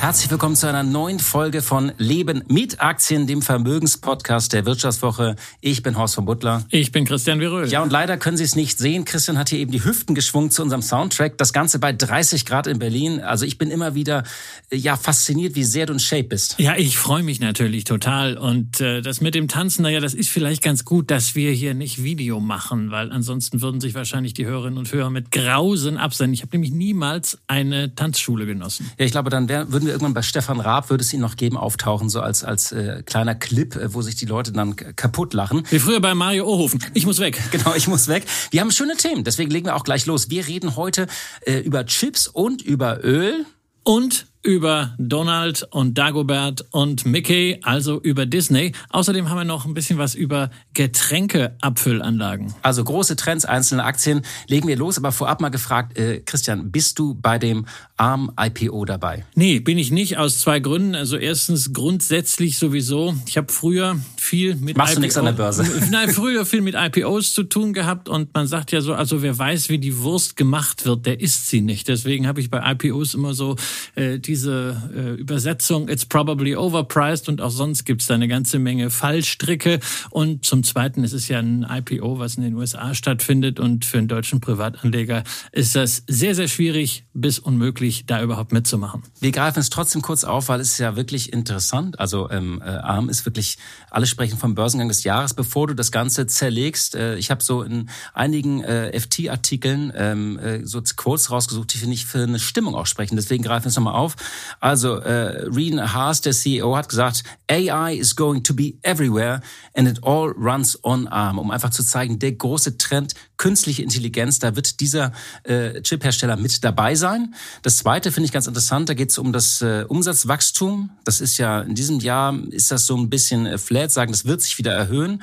Herzlich willkommen zu einer neuen Folge von Leben mit Aktien, dem Vermögenspodcast der Wirtschaftswoche. Ich bin Horst von Butler. Ich bin Christian Viröl. Ja, und leider können Sie es nicht sehen. Christian hat hier eben die Hüften geschwungen zu unserem Soundtrack. Das Ganze bei 30 Grad in Berlin. Also ich bin immer wieder ja fasziniert, wie sehr du in Shape bist. Ja, ich freue mich natürlich total. Und äh, das mit dem Tanzen, naja, das ist vielleicht ganz gut, dass wir hier nicht Video machen, weil ansonsten würden sich wahrscheinlich die Hörerinnen und Hörer mit Grausen absenden. Ich habe nämlich niemals eine Tanzschule genossen. Ja, ich glaube, dann wär, würden wir irgendwann bei Stefan Raab, würde es ihn noch geben, auftauchen, so als, als äh, kleiner Clip, äh, wo sich die Leute dann kaputt lachen. Wie früher bei Mario Ohofen. Ich muss weg. Genau, ich muss weg. Wir haben schöne Themen, deswegen legen wir auch gleich los. Wir reden heute äh, über Chips und über Öl. Und über Donald und Dagobert und Mickey, also über Disney. Außerdem haben wir noch ein bisschen was über Getränkeabfüllanlagen. Also große Trends, einzelne Aktien. Legen wir los, aber vorab mal gefragt, äh, Christian, bist du bei dem ARM IPO dabei? Nee, bin ich nicht, aus zwei Gründen. Also erstens grundsätzlich sowieso. Ich habe früher viel mit Machst IPO, du nichts an der Börse? Nein, früher viel mit IPOs zu tun gehabt und man sagt ja so, also wer weiß, wie die Wurst gemacht wird, der isst sie nicht. Deswegen habe ich bei IPOs immer so äh, diese äh, Übersetzung, it's probably overpriced und auch sonst gibt's da eine ganze Menge Fallstricke. Und zum Zweiten ist es ja ein IPO, was in den USA stattfindet und für einen deutschen Privatanleger ist das sehr, sehr schwierig bis unmöglich, da überhaupt mitzumachen. Wir greifen es trotzdem kurz auf, weil es ist ja wirklich interessant. Also ähm, äh, ARM ist wirklich, alle sprechen vom Börsengang des Jahres. Bevor du das Ganze zerlegst, äh, ich habe so in einigen äh, FT-Artikeln ähm, äh, so Quotes rausgesucht, die finde ich für eine Stimmung auch sprechen. Deswegen greifen wir es nochmal auf. Also äh, Reen Haas, der CEO, hat gesagt, AI is going to be everywhere and it all runs on ARM, um einfach zu zeigen, der große Trend künstliche Intelligenz, da wird dieser äh, Chiphersteller mit dabei sein. Das zweite finde ich ganz interessant, da geht es um das äh, Umsatzwachstum. Das ist ja in diesem Jahr ist das so ein bisschen äh, flat, sagen, das wird sich wieder erhöhen.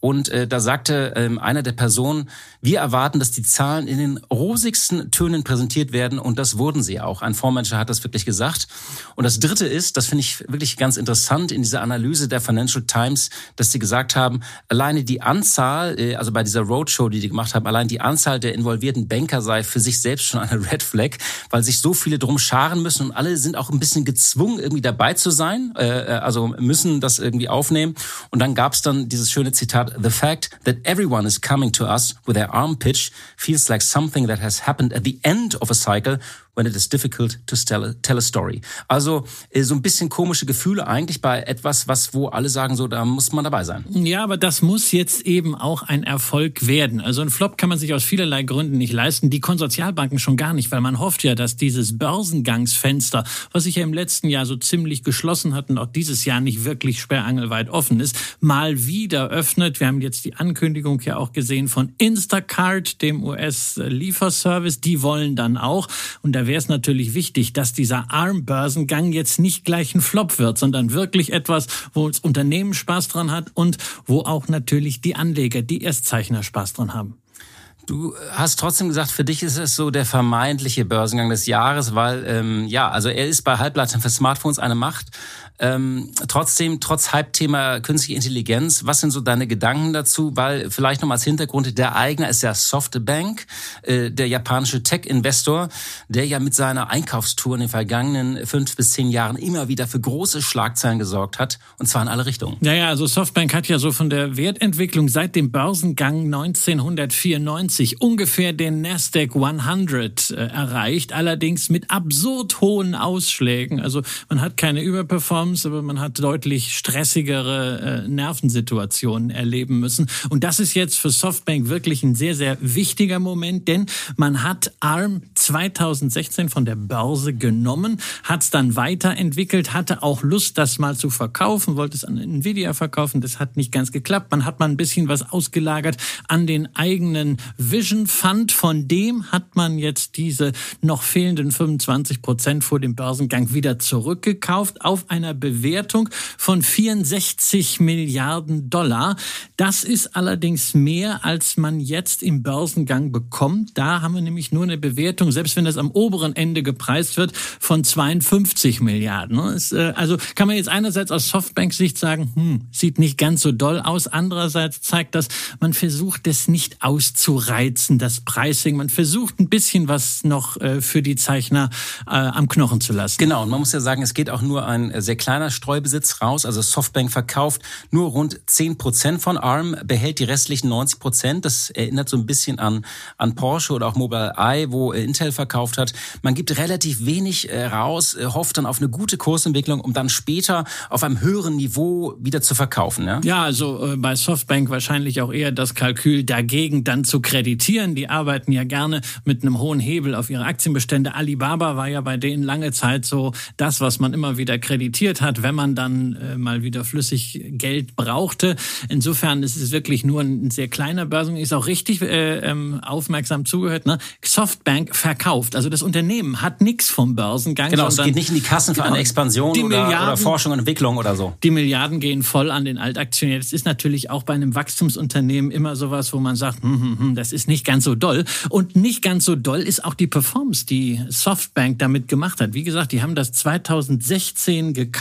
Und äh, da sagte ähm, einer der Personen, wir erwarten, dass die Zahlen in den rosigsten Tönen präsentiert werden und das wurden sie auch. Ein Fondsmanager hat das wirklich gesagt. Und das Dritte ist, das finde ich wirklich ganz interessant in dieser Analyse der Financial Times, dass sie gesagt haben, alleine die Anzahl, äh, also bei dieser Roadshow, die die gemacht haben, allein die Anzahl der involvierten Banker sei für sich selbst schon eine Red Flag, weil sich so viele drum scharen müssen und alle sind auch ein bisschen gezwungen, irgendwie dabei zu sein, äh, äh also müssen das irgendwie aufnehmen. Und dann gab es dann dieses schöne Zitat, The fact that everyone is coming to us with their arm pitch feels like something that has happened at the end of a cycle when it is difficult to tell a story. Also äh, so ein bisschen komische Gefühle eigentlich bei etwas, was wo alle sagen, so da muss man dabei sein. Ja, aber das muss jetzt eben auch ein Erfolg werden. Also ein Flop kann man sich aus vielerlei Gründen nicht leisten. Die Konsortialbanken schon gar nicht, weil man hofft ja, dass dieses Börsengangsfenster, was sich ja im letzten Jahr so ziemlich geschlossen hat und auch dieses Jahr nicht wirklich sperrangelweit offen ist, mal wieder öffnet. Wir haben jetzt die Ankündigung ja auch gesehen von Instacart, dem US-Lieferservice. Die wollen dann auch. Und da wäre es natürlich wichtig, dass dieser ARM-Börsengang jetzt nicht gleich ein Flop wird, sondern wirklich etwas, wo das Unternehmen Spaß dran hat und wo auch natürlich die Anleger, die Erstzeichner Spaß dran haben. Du hast trotzdem gesagt, für dich ist es so der vermeintliche Börsengang des Jahres, weil ähm, ja, also er ist bei Halbleitern für Smartphones eine Macht. Ähm, trotzdem, trotz Hype-Thema künstliche Intelligenz, was sind so deine Gedanken dazu? Weil vielleicht noch als Hintergrund, der Eigner ist ja Softbank, äh, der japanische Tech-Investor, der ja mit seiner Einkaufstour in den vergangenen fünf bis zehn Jahren immer wieder für große Schlagzeilen gesorgt hat, und zwar in alle Richtungen. Ja, ja, also Softbank hat ja so von der Wertentwicklung seit dem Börsengang 1994 ungefähr den Nasdaq 100 äh, erreicht, allerdings mit absurd hohen Ausschlägen. Also man hat keine Überperformance Outcomes, aber man hat deutlich stressigere äh, Nervensituationen erleben müssen. Und das ist jetzt für Softbank wirklich ein sehr, sehr wichtiger Moment, denn man hat ARM 2016 von der Börse genommen, hat es dann weiterentwickelt, hatte auch Lust, das mal zu verkaufen, wollte es an Nvidia verkaufen. Das hat nicht ganz geklappt. Man hat mal ein bisschen was ausgelagert an den eigenen Vision Fund. Von dem hat man jetzt diese noch fehlenden 25 Prozent vor dem Börsengang wieder zurückgekauft auf einer Bewertung von 64 Milliarden Dollar. Das ist allerdings mehr, als man jetzt im Börsengang bekommt. Da haben wir nämlich nur eine Bewertung, selbst wenn das am oberen Ende gepreist wird, von 52 Milliarden. Äh, also kann man jetzt einerseits aus Softbank-Sicht sagen, hm, sieht nicht ganz so doll aus. Andererseits zeigt das, man versucht es nicht auszureizen, das Pricing. Man versucht ein bisschen was noch äh, für die Zeichner äh, am Knochen zu lassen. Genau, und man muss ja sagen, es geht auch nur ein sehr kleiner Streubesitz raus. Also Softbank verkauft nur rund 10 Prozent von ARM, behält die restlichen 90 Prozent. Das erinnert so ein bisschen an, an Porsche oder auch Mobileye, wo Intel verkauft hat. Man gibt relativ wenig äh, raus, äh, hofft dann auf eine gute Kursentwicklung, um dann später auf einem höheren Niveau wieder zu verkaufen. Ja, ja also äh, bei Softbank wahrscheinlich auch eher das Kalkül dagegen dann zu kreditieren. Die arbeiten ja gerne mit einem hohen Hebel auf ihre Aktienbestände. Alibaba war ja bei denen lange Zeit so das, was man immer wieder kreditiert hat, wenn man dann äh, mal wieder flüssig Geld brauchte. Insofern ist es wirklich nur ein sehr kleiner Börsen. Ist auch richtig äh, ähm, aufmerksam zugehört. Ne? Softbank verkauft. Also das Unternehmen hat nichts vom Börsengang. Genau, es geht nicht in die Kassen für genau, eine Expansion oder, oder, Forschung und Entwicklung oder so. Die Milliarden gehen voll an den Altaktionär. Das ist natürlich auch bei einem Wachstumsunternehmen immer sowas, wo man sagt, hm, hm, hm, das ist nicht ganz so doll. Und nicht ganz so doll ist auch die Performance, die Softbank damit gemacht hat. Wie gesagt, die haben das 2016 gekauft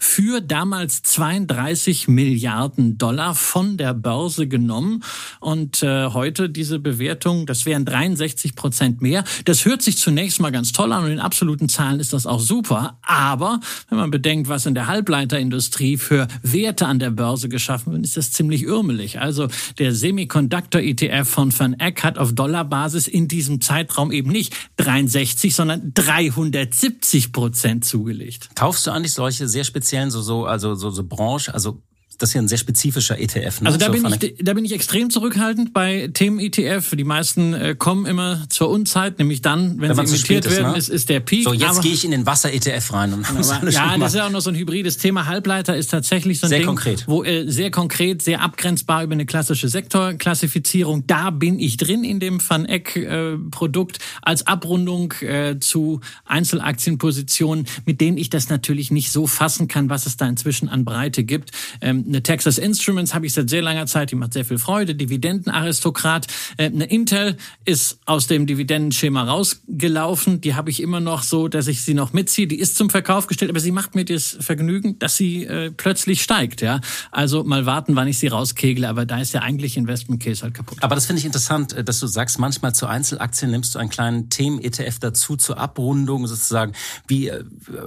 für damals 32 Milliarden Dollar von der Börse genommen. Und äh, heute diese Bewertung, das wären 63 Prozent mehr. Das hört sich zunächst mal ganz toll an und in absoluten Zahlen ist das auch super. Aber wenn man bedenkt, was in der Halbleiterindustrie für Werte an der Börse geschaffen werden, ist das ziemlich irmelig. Also der Semiconductor-ETF von Van Eck hat auf Dollarbasis in diesem Zeitraum eben nicht 63, sondern 370 Prozent zugelegt. Kaufst du eigentlich solche sehr speziellen, so, so, also so, so Branche, also das ist ja ein sehr spezifischer ETF. Ne? Also da, so bin ich, da bin ich extrem zurückhaltend bei Themen-ETF. Die meisten äh, kommen immer zur Unzeit, nämlich dann, wenn, wenn sie imitiert werden, ist, ne? ist, ist der Peak. So, jetzt gehe ich in den Wasser-ETF rein. Und aber, ja, das ist ja auch noch so ein hybrides Thema. Halbleiter ist tatsächlich so ein sehr Ding, konkret. wo äh, sehr konkret, sehr abgrenzbar über eine klassische Sektorklassifizierung. Da bin ich drin in dem Van Eck-Produkt äh, als Abrundung äh, zu Einzelaktienpositionen, mit denen ich das natürlich nicht so fassen kann, was es da inzwischen an Breite gibt. Ähm, eine Texas Instruments habe ich seit sehr langer Zeit, die macht sehr viel Freude. Dividendenaristokrat. Äh, eine Intel ist aus dem Dividendenschema rausgelaufen. Die habe ich immer noch so, dass ich sie noch mitziehe. Die ist zum Verkauf gestellt, aber sie macht mir das Vergnügen, dass sie äh, plötzlich steigt. Ja, Also mal warten, wann ich sie rauskegle. Aber da ist ja eigentlich Investment Case halt kaputt. Aber das finde ich interessant, äh, dass du sagst, manchmal zu Einzelaktien nimmst du einen kleinen Themen-ETF dazu zur Abrundung sozusagen, wie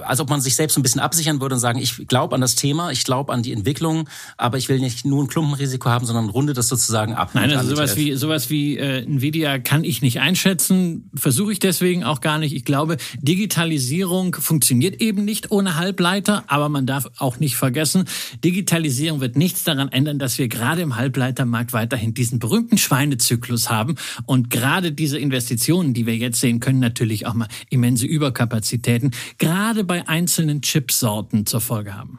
als ob man sich selbst ein bisschen absichern würde und sagen, ich glaube an das Thema, ich glaube an die Entwicklung aber ich will nicht nur ein Klumpenrisiko haben, sondern runde das sozusagen ab. Nein, also sowas wie, sowas wie äh, Nvidia kann ich nicht einschätzen, versuche ich deswegen auch gar nicht. Ich glaube, Digitalisierung funktioniert eben nicht ohne Halbleiter, aber man darf auch nicht vergessen, Digitalisierung wird nichts daran ändern, dass wir gerade im Halbleitermarkt weiterhin diesen berühmten Schweinezyklus haben und gerade diese Investitionen, die wir jetzt sehen, können natürlich auch mal immense Überkapazitäten gerade bei einzelnen Chipsorten zur Folge haben.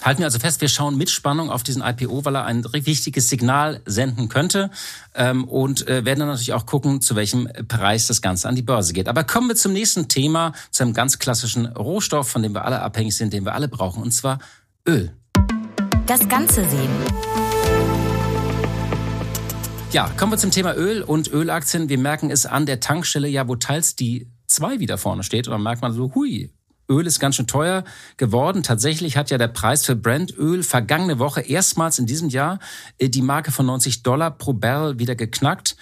Halten wir also fest, wir schauen mit Spannung auf diesen IPO, weil er ein wichtiges Signal senden könnte ähm, und äh, werden dann natürlich auch gucken, zu welchem Preis das Ganze an die Börse geht. Aber kommen wir zum nächsten Thema, zu einem ganz klassischen Rohstoff, von dem wir alle abhängig sind, den wir alle brauchen, und zwar Öl. Das Ganze sehen. Ja, kommen wir zum Thema Öl und Ölaktien. Wir merken es an der Tankstelle, ja, wo teils die zwei wieder vorne steht. Und dann merkt man so, hui, Öl ist ganz schön teuer geworden. Tatsächlich hat ja der Preis für Brandöl vergangene Woche erstmals in diesem Jahr äh, die Marke von 90 Dollar pro Barrel wieder geknackt.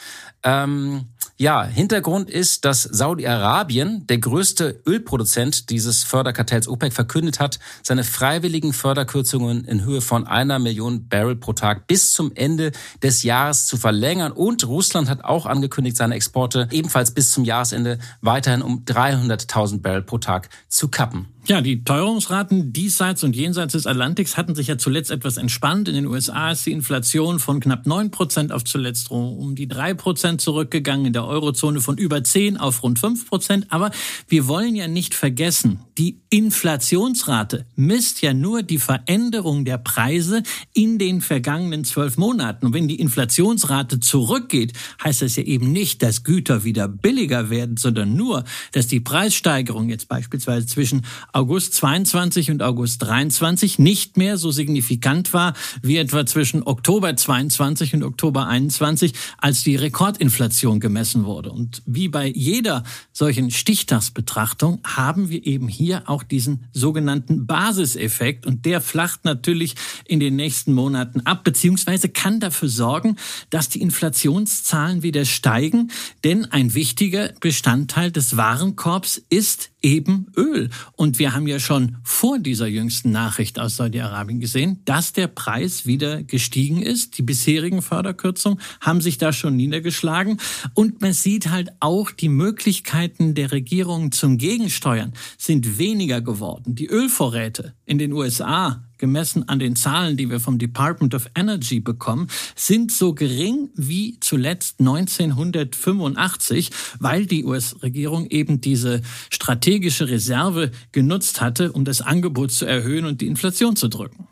Ähm, ja, Hintergrund ist, dass Saudi-Arabien, der größte Ölproduzent dieses Förderkartells OPEC, verkündet hat, seine freiwilligen Förderkürzungen in Höhe von einer Million Barrel pro Tag bis zum Ende des Jahres zu verlängern. Und Russland hat auch angekündigt, seine Exporte ebenfalls bis zum Jahresende weiterhin um 300.000 Barrel pro Tag zu kappen. Ja, die Teuerungsraten diesseits und jenseits des Atlantiks hatten sich ja zuletzt etwas entspannt. In den USA ist die Inflation von knapp neun Prozent auf zuletzt um die drei Prozent zurückgegangen, in der Eurozone von über zehn auf rund fünf Prozent. Aber wir wollen ja nicht vergessen, die Inflationsrate misst ja nur die Veränderung der Preise in den vergangenen zwölf Monaten. Und wenn die Inflationsrate zurückgeht, heißt das ja eben nicht, dass Güter wieder billiger werden, sondern nur, dass die Preissteigerung jetzt beispielsweise zwischen August 22 und August 23 nicht mehr so signifikant war wie etwa zwischen Oktober 22 und Oktober 21, als die Rekordinflation gemessen wurde. Und wie bei jeder solchen Stichtagsbetrachtung haben wir eben hier auch diesen sogenannten Basiseffekt und der flacht natürlich in den nächsten Monaten ab, beziehungsweise kann dafür sorgen, dass die Inflationszahlen wieder steigen, denn ein wichtiger Bestandteil des Warenkorbs ist eben Öl. Und wir haben ja schon vor dieser jüngsten Nachricht aus Saudi-Arabien gesehen, dass der Preis wieder gestiegen ist. Die bisherigen Förderkürzungen haben sich da schon niedergeschlagen. Und man sieht halt auch, die Möglichkeiten der Regierung zum Gegensteuern sind weniger geworden. Die Ölvorräte in den USA gemessen an den Zahlen, die wir vom Department of Energy bekommen, sind so gering wie zuletzt 1985, weil die US-Regierung eben diese strategische Reserve genutzt hatte, um das Angebot zu erhöhen und die Inflation zu drücken.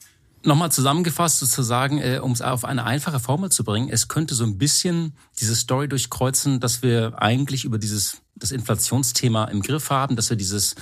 Nochmal zusammengefasst sozusagen, äh, um es auf eine einfache Formel zu bringen, es könnte so ein bisschen diese Story durchkreuzen, dass wir eigentlich über dieses das Inflationsthema im Griff haben, dass wir dieses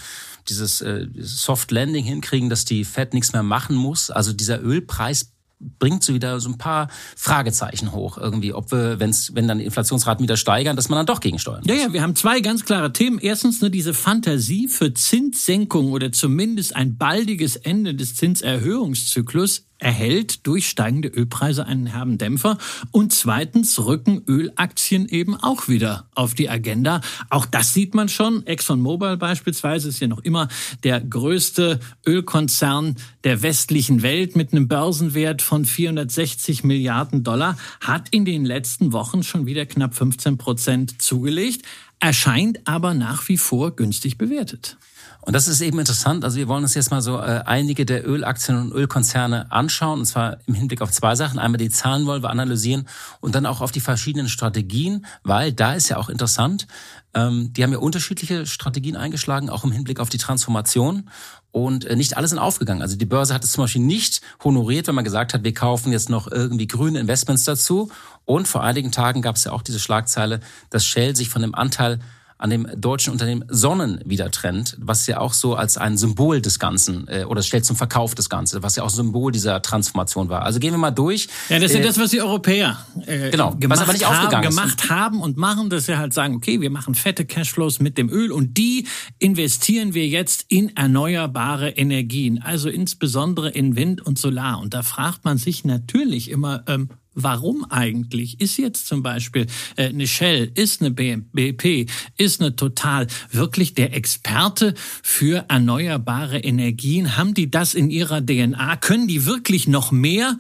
dieses äh, Soft Landing hinkriegen, dass die Fed nichts mehr machen muss. Also dieser Ölpreis bringt so wieder so ein paar Fragezeichen hoch irgendwie, ob wir, wenn's, wenn dann die Inflationsraten wieder steigern, dass man dann doch gegensteuern muss. Ja, ja, wir haben zwei ganz klare Themen. Erstens nur diese Fantasie für Zinssenkung oder zumindest ein baldiges Ende des Zinserhöhungszyklus erhält durch steigende Ölpreise einen herben Dämpfer. Und zweitens rücken Ölaktien eben auch wieder auf die Agenda. Auch das sieht man schon. ExxonMobil beispielsweise ist ja noch immer der größte Ölkonzern der westlichen Welt mit einem Börsenwert von 460 Milliarden Dollar, hat in den letzten Wochen schon wieder knapp 15 Prozent zugelegt, erscheint aber nach wie vor günstig bewertet. Und das ist eben interessant. Also wir wollen uns jetzt mal so äh, einige der Ölaktien und Ölkonzerne anschauen. Und zwar im Hinblick auf zwei Sachen. Einmal die Zahlen wollen wir analysieren und dann auch auf die verschiedenen Strategien, weil da ist ja auch interessant. Ähm, die haben ja unterschiedliche Strategien eingeschlagen, auch im Hinblick auf die Transformation. Und äh, nicht alle sind aufgegangen. Also die Börse hat es zum Beispiel nicht honoriert, wenn man gesagt hat, wir kaufen jetzt noch irgendwie grüne Investments dazu. Und vor einigen Tagen gab es ja auch diese Schlagzeile, dass Shell sich von dem Anteil an dem deutschen Unternehmen Sonnen wieder trennt, was ja auch so als ein Symbol des Ganzen äh, oder stellt zum Verkauf des Ganzen, was ja auch Symbol dieser Transformation war. Also gehen wir mal durch. Ja, das ist ja äh, das, was die Europäer äh, genau, gemacht, was aber nicht haben, gemacht haben und machen, dass sie halt sagen, okay, wir machen fette Cashflows mit dem Öl und die investieren wir jetzt in erneuerbare Energien, also insbesondere in Wind und Solar. Und da fragt man sich natürlich immer, ähm, Warum eigentlich? Ist jetzt zum Beispiel äh, eine Shell, ist eine BP, ist eine Total wirklich der Experte für erneuerbare Energien? Haben die das in ihrer DNA? Können die wirklich noch mehr?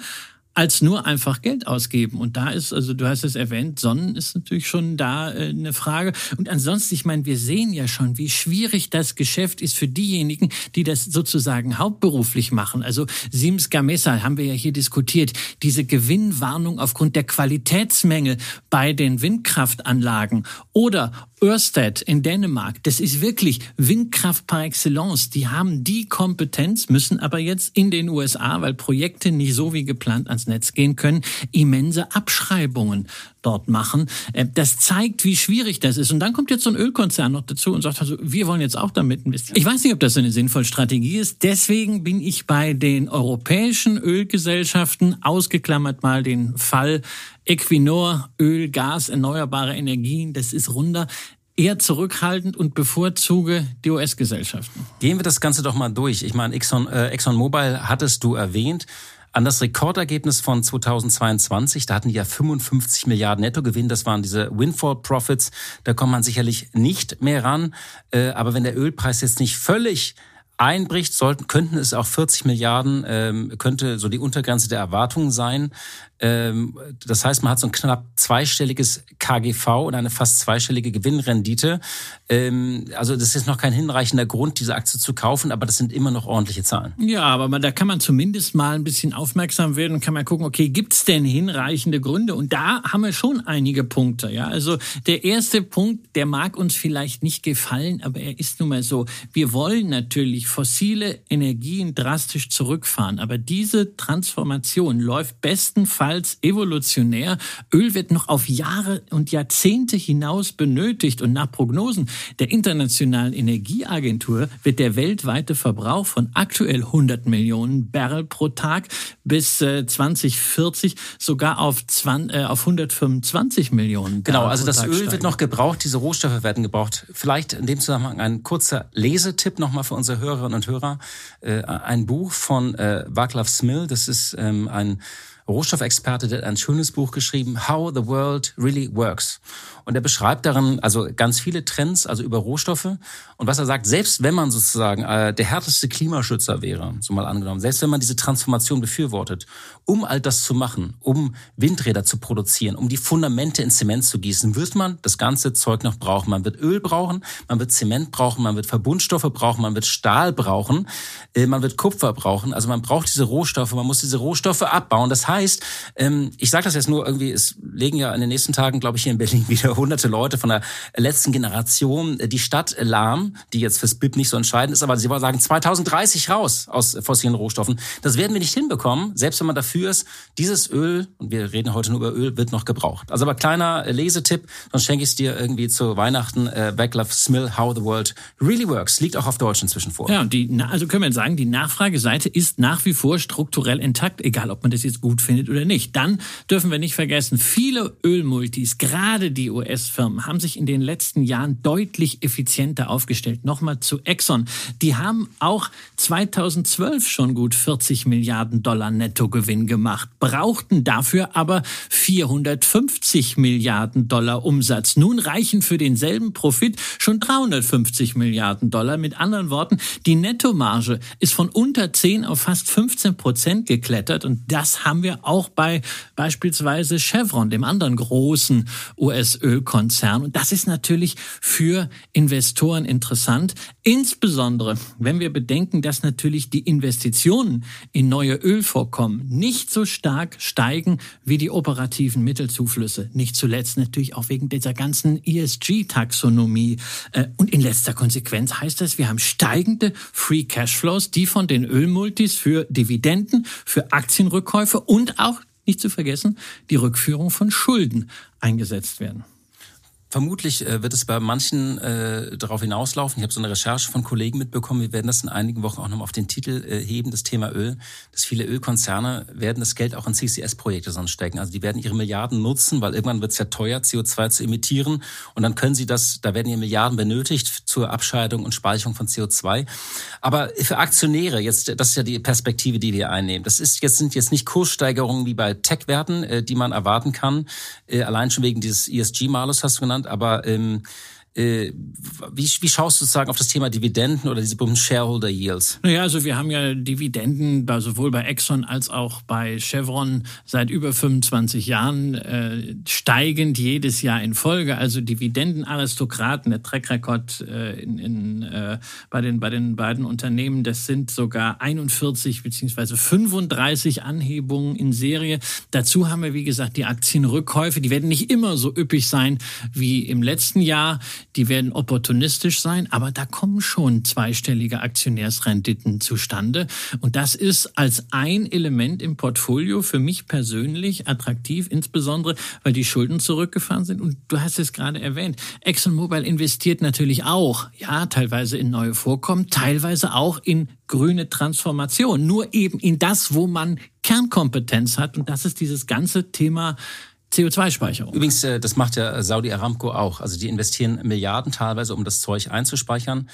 Als nur einfach Geld ausgeben. Und da ist, also du hast es erwähnt, Sonnen ist natürlich schon da äh, eine Frage. Und ansonsten, ich meine, wir sehen ja schon, wie schwierig das Geschäft ist für diejenigen, die das sozusagen hauptberuflich machen. Also Siemens Gamesa haben wir ja hier diskutiert, diese Gewinnwarnung aufgrund der Qualitätsmängel bei den Windkraftanlagen oder Ørsted in Dänemark, das ist wirklich Windkraft par excellence. Die haben die Kompetenz, müssen aber jetzt in den USA, weil Projekte nicht so wie geplant ans ans Netz gehen können, immense Abschreibungen dort machen. Äh, das zeigt, wie schwierig das ist. Und dann kommt jetzt so ein Ölkonzern noch dazu und sagt, also, wir wollen jetzt auch damit investieren. Ich weiß nicht, ob das eine sinnvolle Strategie ist. Deswegen bin ich bei den europäischen Ölgesellschaften, ausgeklammert mal den Fall Equinor, Öl, Gas, erneuerbare Energien, das ist runder eher zurückhaltend und bevorzuge die US-Gesellschaften. Gehen wir das Ganze doch mal durch. Ich meine, Exxon, äh, ExxonMobil hattest du erwähnt. An das Rekordergebnis von 2022, da hatten die ja 55 Milliarden Nettogewinn, das waren diese Windfall Profits, da kommt man sicherlich nicht mehr ran. Äh, aber wenn der Ölpreis jetzt nicht völlig einbricht, sollten, könnten es auch 40 Milliarden, ähm, könnte so die Untergrenze der Erwartungen sein. Ähm, das heißt, man hat so ein knapp zweistelliges KGV und eine fast zweistellige Gewinnrendite. Ähm, also das ist noch kein hinreichender Grund, diese Aktie zu kaufen, aber das sind immer noch ordentliche Zahlen. Ja, aber man, da kann man zumindest mal ein bisschen aufmerksam werden und kann mal gucken, okay, gibt es denn hinreichende Gründe? Und da haben wir schon einige Punkte. Ja, also der erste Punkt, der mag uns vielleicht nicht gefallen, aber er ist nun mal so. Wir wollen natürlich fossile Energien drastisch zurückfahren, aber diese Transformation läuft bestenfalls als evolutionär. Öl wird noch auf Jahre und Jahrzehnte hinaus benötigt und nach Prognosen der Internationalen Energieagentur wird der weltweite Verbrauch von aktuell 100 Millionen Barrel pro Tag bis 2040 äh, sogar auf, 20, äh, auf 125 Millionen. Barrel genau, also das Öl steigen. wird noch gebraucht, diese Rohstoffe werden gebraucht. Vielleicht in dem Zusammenhang ein kurzer Lesetipp nochmal für unsere Hörerinnen und Hörer. Äh, ein Buch von Václav Smil, das ist ähm, ein Rohstoffexperte, der hat ein schönes Buch geschrieben, How the World Really Works. Und er beschreibt darin also ganz viele Trends, also über Rohstoffe. Und was er sagt, selbst wenn man sozusagen äh, der härteste Klimaschützer wäre, so mal angenommen, selbst wenn man diese Transformation befürwortet, um all das zu machen, um Windräder zu produzieren, um die Fundamente in Zement zu gießen, wird man das ganze Zeug noch brauchen. Man wird Öl brauchen, man wird Zement brauchen, man wird Verbundstoffe brauchen, man wird Stahl brauchen, äh, man wird Kupfer brauchen. Also man braucht diese Rohstoffe, man muss diese Rohstoffe abbauen. Das heißt, ähm, ich sage das jetzt nur irgendwie, es legen ja in den nächsten Tagen, glaube ich, hier in Berlin wieder hunderte Leute von der letzten Generation die Stadt lahm, die jetzt fürs BIP nicht so entscheidend ist, aber sie wollen sagen 2030 raus aus fossilen Rohstoffen. Das werden wir nicht hinbekommen, selbst wenn man dafür ist. Dieses Öl, und wir reden heute nur über Öl, wird noch gebraucht. Also aber kleiner Lesetipp, dann schenke ich es dir irgendwie zu Weihnachten. Äh, Backlav Smil, How the World Really Works. Liegt auch auf Deutsch inzwischen vor. Ja, und die, also können wir sagen, die Nachfrageseite ist nach wie vor strukturell intakt, egal ob man das jetzt gut findet oder nicht. Dann dürfen wir nicht vergessen, viele Ölmultis, gerade die US-Firmen haben sich in den letzten Jahren deutlich effizienter aufgestellt. Nochmal zu Exxon. Die haben auch 2012 schon gut 40 Milliarden Dollar Nettogewinn gemacht, brauchten dafür aber 450 Milliarden Dollar Umsatz. Nun reichen für denselben Profit schon 350 Milliarden Dollar. Mit anderen Worten, die Nettomarge ist von unter 10 auf fast 15 Prozent geklettert und das haben wir auch bei beispielsweise Chevron, dem anderen großen US-Öl Ölkonzern. Und das ist natürlich für Investoren interessant, insbesondere wenn wir bedenken, dass natürlich die Investitionen in neue Ölvorkommen nicht so stark steigen wie die operativen Mittelzuflüsse. Nicht zuletzt natürlich auch wegen dieser ganzen ESG-Taxonomie. Äh, und in letzter Konsequenz heißt das, wir haben steigende Free Cashflows, die von den Ölmultis für Dividenden, für Aktienrückkäufe und auch nicht zu vergessen, die Rückführung von Schulden eingesetzt werden. Vermutlich äh, wird es bei manchen äh, darauf hinauslaufen. Ich habe so eine Recherche von Kollegen mitbekommen. Wir werden das in einigen Wochen auch nochmal auf den Titel äh, heben, das Thema Öl. Dass viele Ölkonzerne werden das Geld auch in CCS-Projekte sonst stecken. Also die werden ihre Milliarden nutzen, weil irgendwann wird es ja teuer, CO2 zu emittieren. Und dann können sie das, da werden ja Milliarden benötigt zur Abscheidung und Speicherung von CO2. Aber für Aktionäre, jetzt, das ist ja die Perspektive, die wir einnehmen. Das ist jetzt sind jetzt nicht Kurssteigerungen wie bei Tech-Werten, äh, die man erwarten kann. Äh, allein schon wegen dieses ESG-Malus hast du genannt genannt, aber ähm, äh, wie, wie schaust du sozusagen auf das Thema Dividenden oder diese berühmten Shareholder Yields? Naja, also wir haben ja Dividenden bei, sowohl bei Exxon als auch bei Chevron seit über 25 Jahren äh, steigend jedes Jahr in Folge. Also Dividendenaristokraten, der Track Record äh, in, in, äh, bei, den, bei den beiden Unternehmen, das sind sogar 41 beziehungsweise 35 Anhebungen in Serie. Dazu haben wir, wie gesagt, die Aktienrückkäufe. Die werden nicht immer so üppig sein wie im letzten Jahr. Die werden opportunistisch sein, aber da kommen schon zweistellige Aktionärsrenditen zustande. Und das ist als ein Element im Portfolio für mich persönlich attraktiv, insbesondere weil die Schulden zurückgefahren sind. Und du hast es gerade erwähnt, ExxonMobil investiert natürlich auch, ja, teilweise in neue Vorkommen, teilweise auch in grüne Transformation, nur eben in das, wo man Kernkompetenz hat. Und das ist dieses ganze Thema CO2-Speicherung. Übrigens, äh, das macht ja Saudi Aramco auch. Also die investieren Milliarden teilweise, um das Zeug einzuspeichern.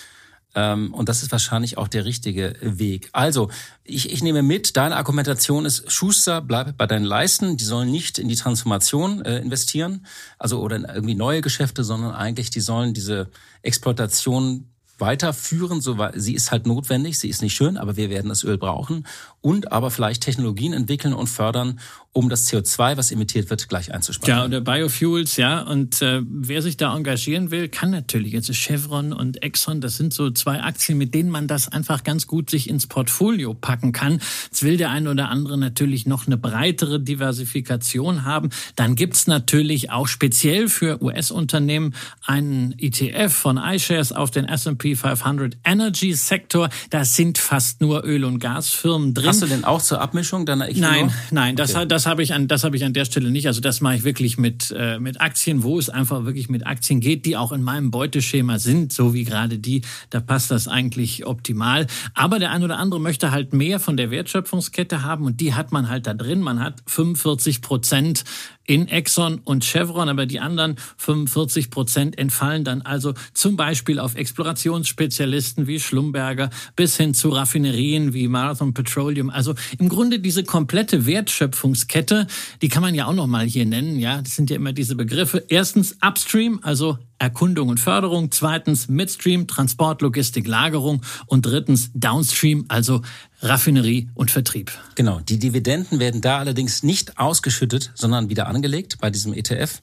Ähm, und das ist wahrscheinlich auch der richtige Weg. Also, ich, ich nehme mit, deine Argumentation ist, Schuster, bleib bei deinen Leisten. Die sollen nicht in die Transformation äh, investieren, also oder in irgendwie neue Geschäfte, sondern eigentlich, die sollen diese Exploitation weiterführen. So, sie ist halt notwendig, sie ist nicht schön, aber wir werden das Öl brauchen. Und aber vielleicht Technologien entwickeln und fördern, um das CO2, was emittiert wird, gleich einzusparen. Ja, oder Biofuels, ja. Und äh, wer sich da engagieren will, kann natürlich. Jetzt ist Chevron und Exxon, das sind so zwei Aktien, mit denen man das einfach ganz gut sich ins Portfolio packen kann. Jetzt will der eine oder andere natürlich noch eine breitere Diversifikation haben. Dann gibt's natürlich auch speziell für US-Unternehmen einen ETF von iShares auf den S&P 500 Energy Sektor. Da sind fast nur Öl- und Gasfirmen drin. Hast du denn auch zur Abmischung deiner Equinor? Nein, nein, das, okay. Das habe ich an, das habe ich an der Stelle nicht. Also das mache ich wirklich mit, äh, mit Aktien, wo es einfach wirklich mit Aktien geht, die auch in meinem Beuteschema sind, so wie gerade die. Da passt das eigentlich optimal. Aber der ein oder andere möchte halt mehr von der Wertschöpfungskette haben und die hat man halt da drin. Man hat 45 Prozent in Exxon und Chevron, aber die anderen 45 Prozent entfallen dann also zum Beispiel auf Explorationsspezialisten wie Schlumberger bis hin zu Raffinerien wie Marathon Petroleum. Also im Grunde diese komplette Wertschöpfungskette, die kann man ja auch noch mal hier nennen. Ja, das sind ja immer diese Begriffe. Erstens Upstream, also Erkundung und Förderung, zweitens Midstream, Transport, Logistik, Lagerung und drittens Downstream, also Raffinerie und Vertrieb. Genau, die Dividenden werden da allerdings nicht ausgeschüttet, sondern wieder angelegt bei diesem ETF.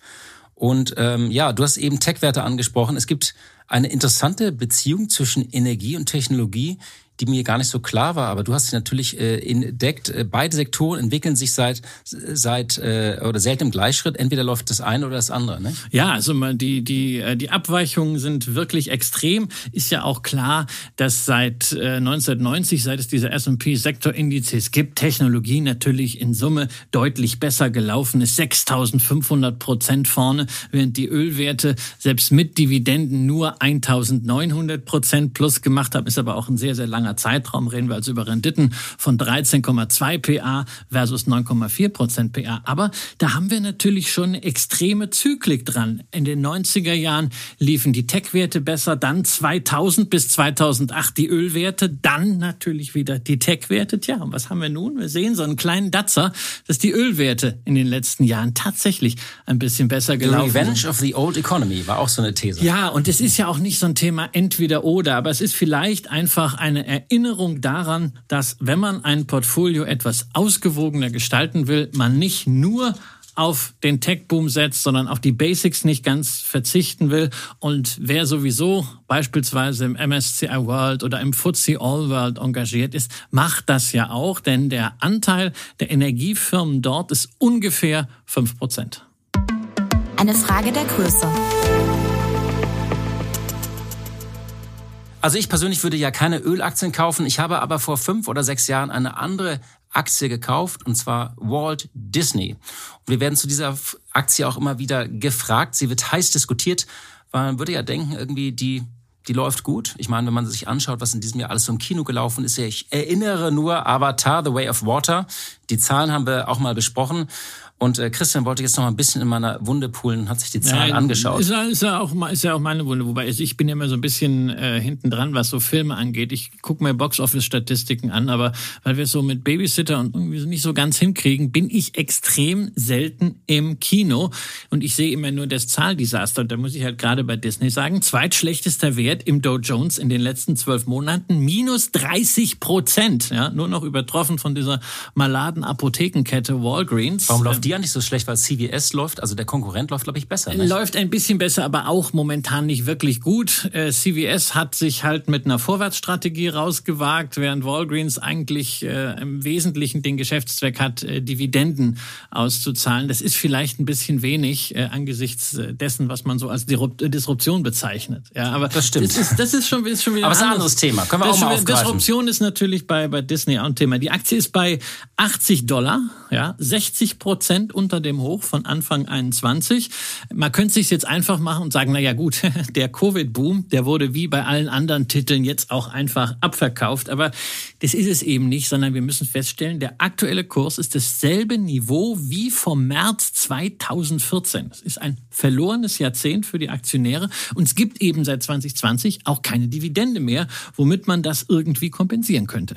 Und ähm, ja, du hast eben Tech-Werte angesprochen. Es gibt eine interessante Beziehung zwischen Energie und Technologie, die mir gar nicht so klar war, aber du hast sie natürlich äh, entdeckt. Äh, beide Sektoren entwickeln sich seit seit äh, oder selten im Gleichschritt. Entweder läuft das eine oder das andere. Ne? Ja, also die die äh, die Abweichungen sind wirklich extrem. Ist ja auch klar, dass seit äh, 1990, seit es diese S&P Sektorindizes gibt, Technologie natürlich in Summe deutlich besser gelaufen ist. 6.500 Prozent vorne, während die Ölwerte selbst mit Dividenden nur 1.900 Prozent plus gemacht haben. Ist aber auch ein sehr sehr langer langer Zeitraum reden wir also über Renditen von 13,2 PA versus 9,4 Prozent PA. Aber da haben wir natürlich schon eine extreme Zyklik dran. In den 90er Jahren liefen die Tech-Werte besser, dann 2000 bis 2008 die Ölwerte, dann natürlich wieder die Tech-Werte. Tja, und was haben wir nun? Wir sehen so einen kleinen Datzer, dass die Ölwerte in den letzten Jahren tatsächlich ein bisschen besser gelaufen sind. Revenge of the Old Economy war auch so eine These. Ja, und es ist ja auch nicht so ein Thema entweder oder, aber es ist vielleicht einfach eine Erinnerung daran, dass wenn man ein Portfolio etwas ausgewogener gestalten will, man nicht nur auf den Tech-Boom setzt, sondern auf die Basics nicht ganz verzichten will. Und wer sowieso beispielsweise im MSCI World oder im FTSE All World engagiert ist, macht das ja auch, denn der Anteil der Energiefirmen dort ist ungefähr fünf Prozent. Eine Frage der Größe. Also ich persönlich würde ja keine Ölaktien kaufen. Ich habe aber vor fünf oder sechs Jahren eine andere Aktie gekauft, und zwar Walt Disney. Und wir werden zu dieser Aktie auch immer wieder gefragt. Sie wird heiß diskutiert, weil man würde ja denken, irgendwie die die läuft gut. Ich meine, wenn man sich anschaut, was in diesem Jahr alles so im Kino gelaufen ist, ich erinnere nur Avatar, The Way of Water. Die Zahlen haben wir auch mal besprochen. Und äh, Christian wollte jetzt noch mal ein bisschen in meiner Wunde poolen, hat sich die Zahlen ja, angeschaut. Ist ja, ist, ja auch, ist ja auch meine Wunde, wobei ich bin ja immer so ein bisschen äh, hinten dran, was so Filme angeht. Ich gucke mir Box-Office-Statistiken an, aber weil wir es so mit Babysitter und irgendwie so nicht so ganz hinkriegen, bin ich extrem selten im Kino und ich sehe immer nur das Zahldesaster. Und da muss ich halt gerade bei Disney sagen, zweitschlechtester Wert im Dow Jones in den letzten zwölf Monaten, minus 30 Prozent. Ja, nur noch übertroffen von dieser maladen Apothekenkette Walgreens. Warum läuft die ja nicht so schlecht, weil CVS läuft, also der Konkurrent läuft, glaube ich, besser. Nicht? Läuft ein bisschen besser, aber auch momentan nicht wirklich gut. Äh, CVS hat sich halt mit einer Vorwärtsstrategie rausgewagt, während Walgreens eigentlich äh, im Wesentlichen den Geschäftszweck hat, äh, Dividenden auszuzahlen. Das ist vielleicht ein bisschen wenig äh, angesichts dessen, was man so als Disruption bezeichnet. Ja, aber das stimmt. Das ist, das ist schon, ist schon wieder aber ein anderes Thema. Können wir auch mal aufgreifen. Disruption ist natürlich bei, bei Disney auch ein Thema. Die Aktie ist bei 80 Dollar, ja, 60 Prozent unter dem Hoch von Anfang 21. Man könnte sich jetzt einfach machen und sagen, na ja gut, der Covid-Boom, der wurde wie bei allen anderen Titeln jetzt auch einfach abverkauft. Aber das ist es eben nicht, sondern wir müssen feststellen, der aktuelle Kurs ist dasselbe Niveau wie vom März 2014. Das ist ein verlorenes Jahrzehnt für die Aktionäre. Und es gibt eben seit 2020 auch keine Dividende mehr, womit man das irgendwie kompensieren könnte.